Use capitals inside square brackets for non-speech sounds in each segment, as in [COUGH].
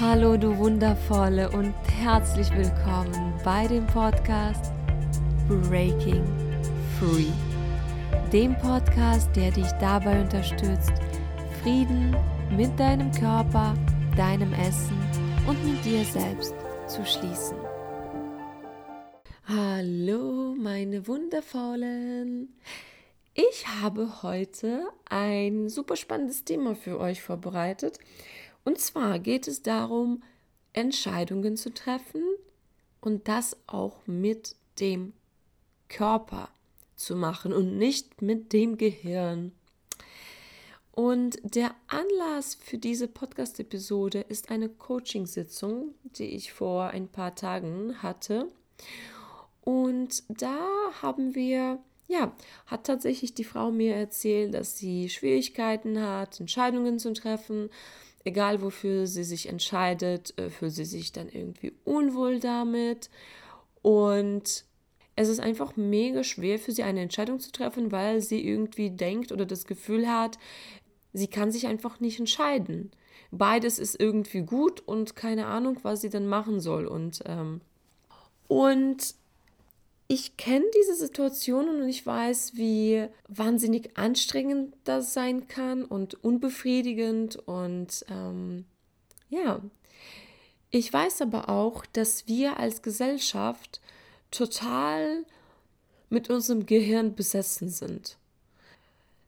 Hallo du wundervolle und herzlich willkommen bei dem Podcast Breaking Free. Dem Podcast, der dich dabei unterstützt, Frieden mit deinem Körper, deinem Essen und mit dir selbst zu schließen. Hallo meine wundervollen. Ich habe heute ein super spannendes Thema für euch vorbereitet und zwar geht es darum, Entscheidungen zu treffen und das auch mit dem Körper zu machen und nicht mit dem Gehirn. Und der Anlass für diese Podcast-Episode ist eine Coaching-Sitzung, die ich vor ein paar Tagen hatte. Und da haben wir, ja, hat tatsächlich die Frau mir erzählt, dass sie Schwierigkeiten hat, Entscheidungen zu treffen egal wofür sie sich entscheidet, äh, fühlt sie sich dann irgendwie unwohl damit. Und es ist einfach mega schwer für sie eine Entscheidung zu treffen, weil sie irgendwie denkt oder das Gefühl hat, sie kann sich einfach nicht entscheiden. Beides ist irgendwie gut und keine Ahnung, was sie dann machen soll. Und, ähm, und ich kenne diese Situationen und ich weiß, wie wahnsinnig anstrengend das sein kann und unbefriedigend. Und ähm, ja, ich weiß aber auch, dass wir als Gesellschaft total mit unserem Gehirn besessen sind.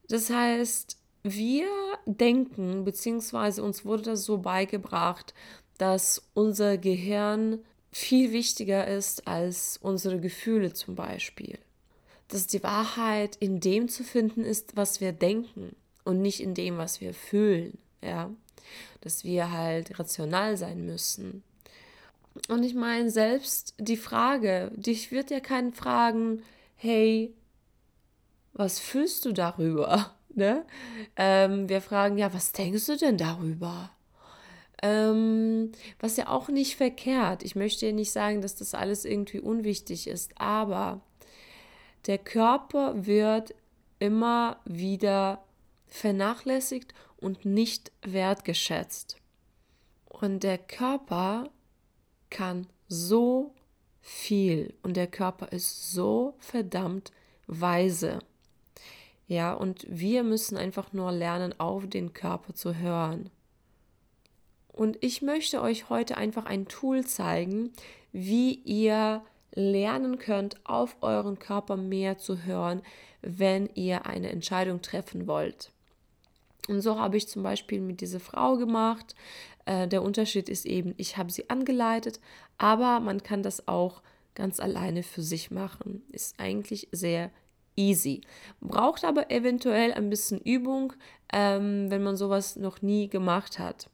Das heißt, wir denken, beziehungsweise uns wurde das so beigebracht, dass unser Gehirn viel wichtiger ist als unsere Gefühle zum Beispiel. Dass die Wahrheit in dem zu finden ist, was wir denken und nicht in dem, was wir fühlen. Ja? Dass wir halt rational sein müssen. Und ich meine, selbst die Frage, dich wird ja keinen fragen, hey, was fühlst du darüber? [LAUGHS] Ne? Ähm, wir fragen, ja, was denkst du denn darüber? Ähm, was ja auch nicht verkehrt. Ich möchte ja nicht sagen, dass das alles irgendwie unwichtig ist, aber der Körper wird immer wieder vernachlässigt und nicht wertgeschätzt. Und der Körper kann so viel und der Körper ist so verdammt weise. Ja, und wir müssen einfach nur lernen, auf den Körper zu hören. Und ich möchte euch heute einfach ein Tool zeigen, wie ihr lernen könnt, auf euren Körper mehr zu hören, wenn ihr eine Entscheidung treffen wollt. Und so habe ich zum Beispiel mit dieser Frau gemacht. Äh, der Unterschied ist eben, ich habe sie angeleitet, aber man kann das auch ganz alleine für sich machen. Ist eigentlich sehr easy. Braucht aber eventuell ein bisschen Übung, ähm, wenn man sowas noch nie gemacht hat.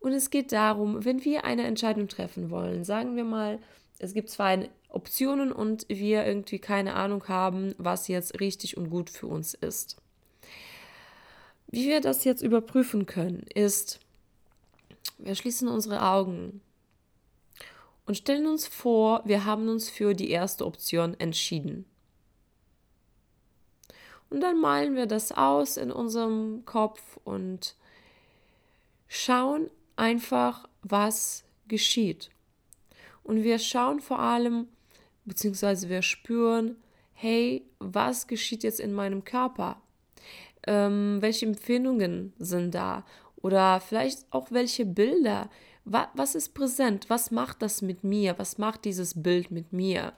Und es geht darum, wenn wir eine Entscheidung treffen wollen, sagen wir mal, es gibt zwei Optionen und wir irgendwie keine Ahnung haben, was jetzt richtig und gut für uns ist. Wie wir das jetzt überprüfen können, ist, wir schließen unsere Augen und stellen uns vor, wir haben uns für die erste Option entschieden. Und dann malen wir das aus in unserem Kopf und schauen einfach, was geschieht. Und wir schauen vor allem, beziehungsweise wir spüren, hey, was geschieht jetzt in meinem Körper? Ähm, welche Empfindungen sind da? Oder vielleicht auch welche Bilder? Was, was ist präsent? Was macht das mit mir? Was macht dieses Bild mit mir?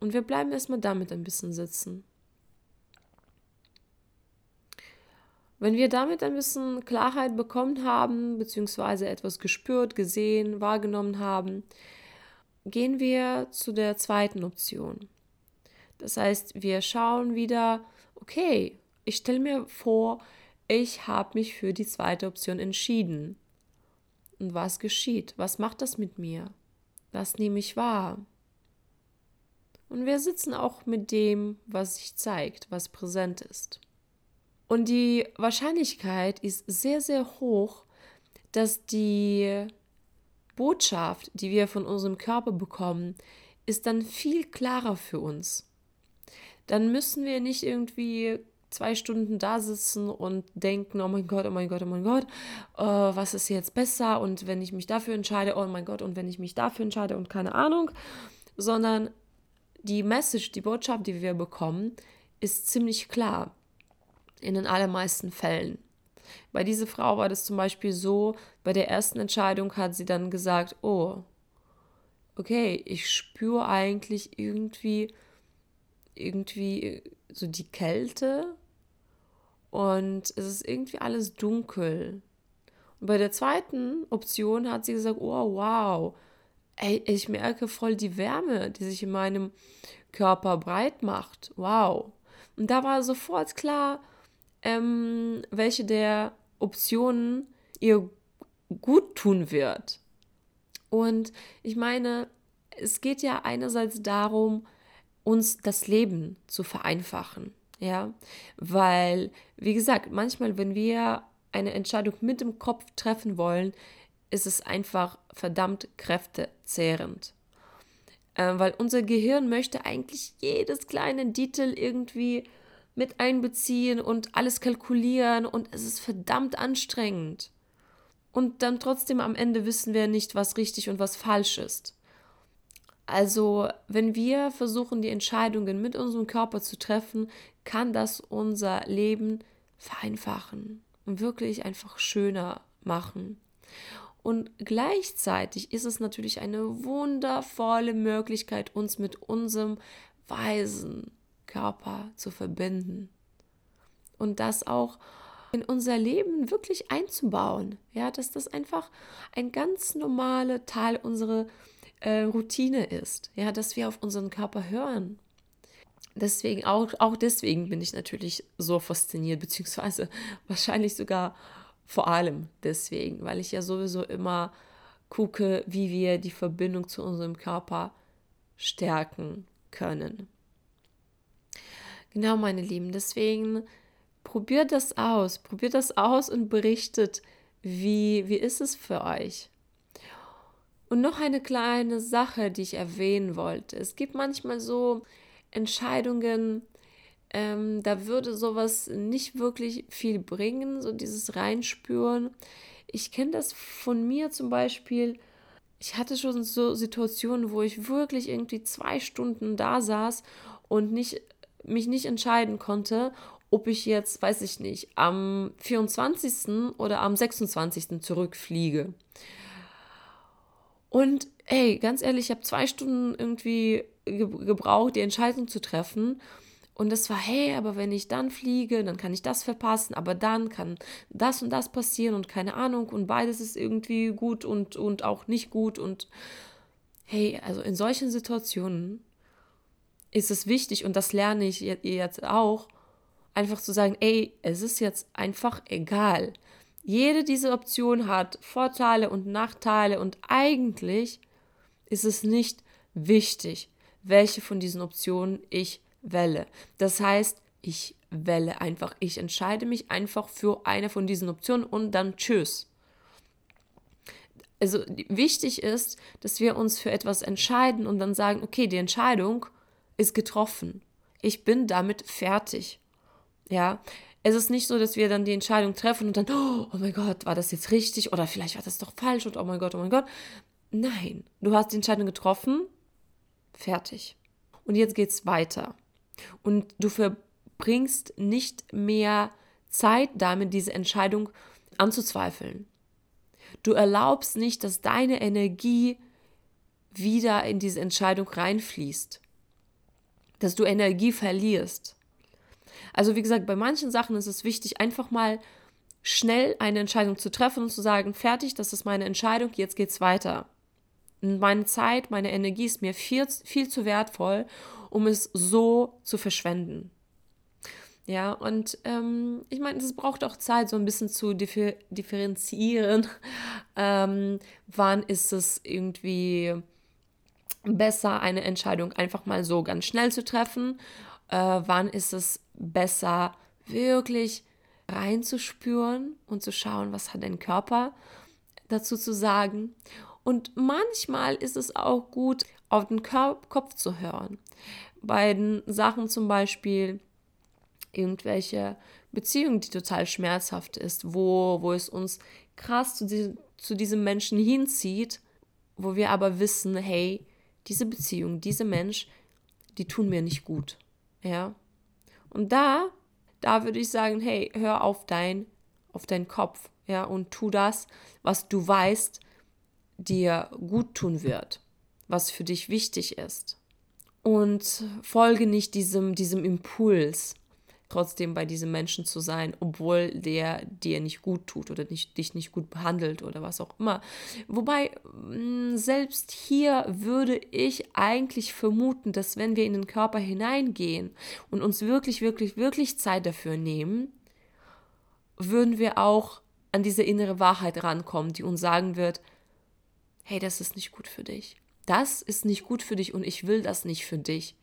Und wir bleiben erstmal damit ein bisschen sitzen. Wenn wir damit ein bisschen Klarheit bekommen haben, beziehungsweise etwas gespürt, gesehen, wahrgenommen haben, gehen wir zu der zweiten Option. Das heißt, wir schauen wieder, okay, ich stelle mir vor, ich habe mich für die zweite Option entschieden. Und was geschieht? Was macht das mit mir? Was nehme ich wahr? Und wir sitzen auch mit dem, was sich zeigt, was präsent ist. Und die Wahrscheinlichkeit ist sehr, sehr hoch, dass die Botschaft, die wir von unserem Körper bekommen, ist dann viel klarer für uns. Dann müssen wir nicht irgendwie zwei Stunden da sitzen und denken, oh mein Gott, oh mein Gott, oh mein Gott, äh, was ist jetzt besser? Und wenn ich mich dafür entscheide, oh mein Gott, und wenn ich mich dafür entscheide und keine Ahnung, sondern die Message, die Botschaft, die wir bekommen, ist ziemlich klar in den allermeisten Fällen. Bei dieser Frau war das zum Beispiel so, bei der ersten Entscheidung hat sie dann gesagt, oh, okay, ich spüre eigentlich irgendwie, irgendwie so die Kälte und es ist irgendwie alles dunkel. Und bei der zweiten Option hat sie gesagt, oh wow, ey, ich merke voll die Wärme, die sich in meinem Körper breit macht. Wow. Und da war sofort klar, ähm, welche der Optionen ihr gut tun wird. Und ich meine, es geht ja einerseits darum, uns das Leben zu vereinfachen. Ja, weil, wie gesagt, manchmal, wenn wir eine Entscheidung mit dem Kopf treffen wollen, ist es einfach verdammt kräftezehrend. Äh, weil unser Gehirn möchte eigentlich jedes kleine Detail irgendwie mit einbeziehen und alles kalkulieren und es ist verdammt anstrengend. Und dann trotzdem am Ende wissen wir nicht, was richtig und was falsch ist. Also, wenn wir versuchen, die Entscheidungen mit unserem Körper zu treffen, kann das unser Leben vereinfachen und wirklich einfach schöner machen. Und gleichzeitig ist es natürlich eine wundervolle Möglichkeit, uns mit unserem weisen Körper zu verbinden. Und das auch in unser Leben wirklich einzubauen. Ja, dass das einfach ein ganz normaler Teil unserer äh, Routine ist. Ja, dass wir auf unseren Körper hören. Deswegen, auch, auch deswegen bin ich natürlich so fasziniert, beziehungsweise [LAUGHS] wahrscheinlich sogar vor allem deswegen, weil ich ja sowieso immer gucke, wie wir die Verbindung zu unserem Körper stärken können. Genau, meine Lieben, deswegen probiert das aus, probiert das aus und berichtet, wie, wie ist es für euch. Und noch eine kleine Sache, die ich erwähnen wollte. Es gibt manchmal so Entscheidungen, ähm, da würde sowas nicht wirklich viel bringen, so dieses Reinspüren. Ich kenne das von mir zum Beispiel. Ich hatte schon so Situationen, wo ich wirklich irgendwie zwei Stunden da saß und nicht, mich nicht entscheiden konnte, ob ich jetzt, weiß ich nicht, am 24. oder am 26. zurückfliege. Und ey, ganz ehrlich, ich habe zwei Stunden irgendwie gebraucht, die Entscheidung zu treffen. Und es war, hey, aber wenn ich dann fliege, dann kann ich das verpassen, aber dann kann das und das passieren und keine Ahnung und beides ist irgendwie gut und, und auch nicht gut. Und hey, also in solchen Situationen ist es wichtig und das lerne ich jetzt auch, einfach zu sagen, ey, es ist jetzt einfach egal. Jede dieser Optionen hat Vorteile und Nachteile und eigentlich ist es nicht wichtig, welche von diesen Optionen ich wähle. Das heißt, ich wähle einfach, ich entscheide mich einfach für eine von diesen Optionen und dann tschüss. Also wichtig ist, dass wir uns für etwas entscheiden und dann sagen, okay, die Entscheidung ist getroffen. Ich bin damit fertig. Ja, es ist nicht so, dass wir dann die Entscheidung treffen und dann, oh mein Gott, war das jetzt richtig oder vielleicht war das doch falsch und oh mein Gott, oh mein Gott. Nein, du hast die Entscheidung getroffen, fertig. Und jetzt geht's weiter. Und du verbringst nicht mehr Zeit damit, diese Entscheidung anzuzweifeln. Du erlaubst nicht, dass deine Energie wieder in diese Entscheidung reinfließt. Dass du Energie verlierst. Also wie gesagt, bei manchen Sachen ist es wichtig, einfach mal schnell eine Entscheidung zu treffen und zu sagen, fertig, das ist meine Entscheidung, jetzt geht's weiter. Meine Zeit, meine Energie ist mir viel, viel zu wertvoll, um es so zu verschwenden. Ja, und ähm, ich meine, es braucht auch Zeit, so ein bisschen zu differ differenzieren. [LAUGHS] Ähm, wann ist es irgendwie besser, eine Entscheidung einfach mal so ganz schnell zu treffen? Äh, wann ist es besser, wirklich reinzuspüren und zu schauen, was hat dein Körper dazu zu sagen? Und manchmal ist es auch gut, auf den Kopf zu hören. Bei den Sachen zum Beispiel, irgendwelche Beziehung, die total schmerzhaft ist, wo, wo es uns krass zu, die, zu diesem Menschen hinzieht, wo wir aber wissen, hey, diese Beziehung, dieser Mensch, die tun mir nicht gut. Ja. Und da, da würde ich sagen, hey, hör auf dein, auf deinen Kopf, ja, und tu das, was du weißt, dir gut tun wird, was für dich wichtig ist. Und folge nicht diesem, diesem Impuls, trotzdem bei diesem Menschen zu sein, obwohl der dir nicht gut tut oder nicht, dich nicht gut behandelt oder was auch immer. Wobei mm, selbst hier würde ich eigentlich vermuten, dass wenn wir in den Körper hineingehen und uns wirklich, wirklich, wirklich Zeit dafür nehmen, würden wir auch an diese innere Wahrheit rankommen, die uns sagen wird, hey, das ist nicht gut für dich. Das ist nicht gut für dich und ich will das nicht für dich.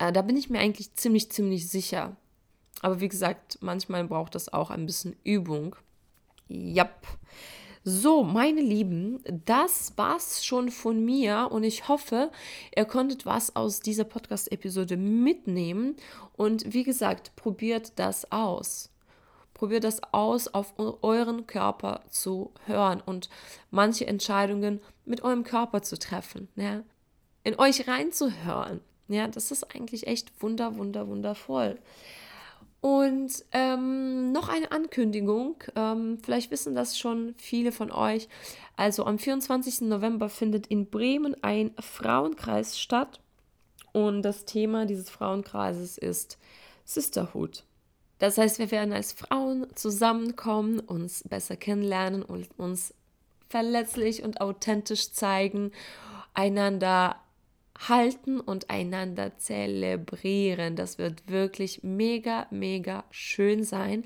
Äh, da bin ich mir eigentlich ziemlich, ziemlich sicher. Aber wie gesagt, manchmal braucht das auch ein bisschen Übung. Jap. So, meine Lieben, das war's schon von mir und ich hoffe, ihr konntet was aus dieser Podcast-Episode mitnehmen. Und wie gesagt, probiert das aus. Probiert das aus, auf euren Körper zu hören und manche Entscheidungen mit eurem Körper zu treffen. Ja? In euch reinzuhören. Ja, das ist eigentlich echt wunder, wunder, wundervoll. Und ähm, noch eine Ankündigung, ähm, vielleicht wissen das schon viele von euch. Also am 24. November findet in Bremen ein Frauenkreis statt. Und das Thema dieses Frauenkreises ist Sisterhood. Das heißt, wir werden als Frauen zusammenkommen, uns besser kennenlernen und uns verletzlich und authentisch zeigen, einander halten und einander zelebrieren. Das wird wirklich mega, mega schön sein.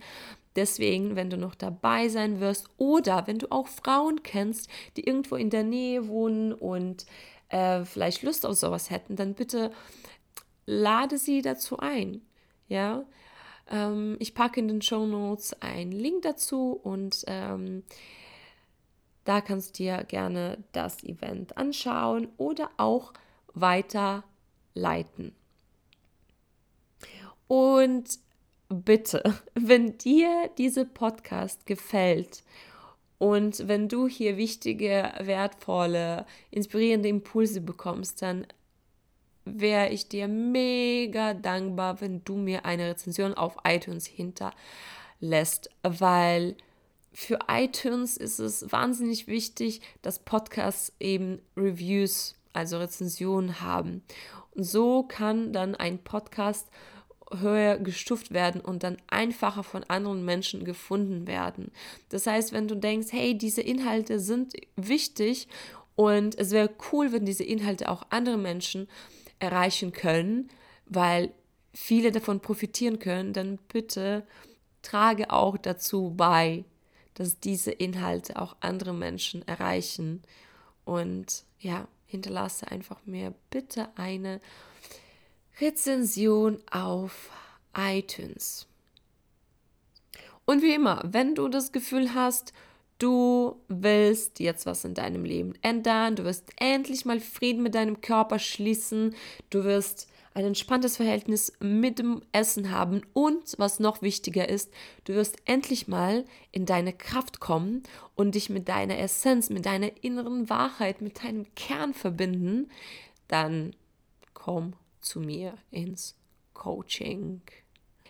Deswegen, wenn du noch dabei sein wirst oder wenn du auch Frauen kennst, die irgendwo in der Nähe wohnen und äh, vielleicht Lust auf sowas hätten, dann bitte lade sie dazu ein. Ja, ähm, ich packe in den Show Notes einen Link dazu und ähm, da kannst du dir gerne das Event anschauen oder auch weiterleiten. Und bitte, [LAUGHS] wenn dir diese Podcast gefällt und wenn du hier wichtige, wertvolle, inspirierende Impulse bekommst, dann wäre ich dir mega dankbar, wenn du mir eine Rezension auf iTunes hinterlässt, weil für iTunes ist es wahnsinnig wichtig, dass Podcasts eben Reviews also Rezensionen haben. Und so kann dann ein Podcast höher gestuft werden und dann einfacher von anderen Menschen gefunden werden. Das heißt, wenn du denkst, hey, diese Inhalte sind wichtig und es wäre cool, wenn diese Inhalte auch andere Menschen erreichen können, weil viele davon profitieren können, dann bitte trage auch dazu bei, dass diese Inhalte auch andere Menschen erreichen. Und ja, hinterlasse einfach mir bitte eine Rezension auf iTunes. Und wie immer, wenn du das Gefühl hast, du willst jetzt was in deinem Leben ändern, du wirst endlich mal Frieden mit deinem Körper schließen, du wirst ein entspanntes Verhältnis mit dem Essen haben und was noch wichtiger ist, du wirst endlich mal in deine Kraft kommen und dich mit deiner Essenz, mit deiner inneren Wahrheit, mit deinem Kern verbinden, dann komm zu mir ins Coaching.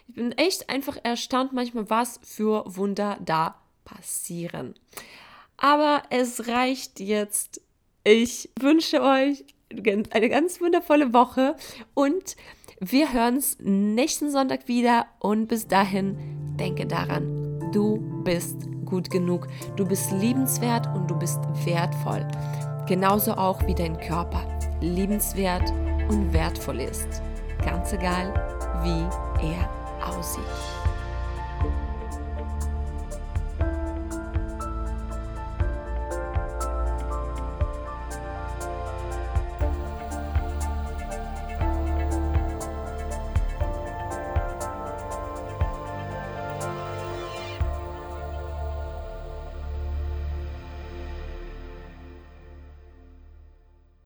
Ich bin echt einfach erstaunt manchmal, was für Wunder da passieren. Aber es reicht jetzt. Ich wünsche euch eine ganz wundervolle Woche und wir hören uns nächsten Sonntag wieder und bis dahin denke daran, du bist gut genug, du bist liebenswert und du bist wertvoll. Genauso auch wie dein Körper liebenswert und wertvoll ist. Ganz egal, wie er aussieht.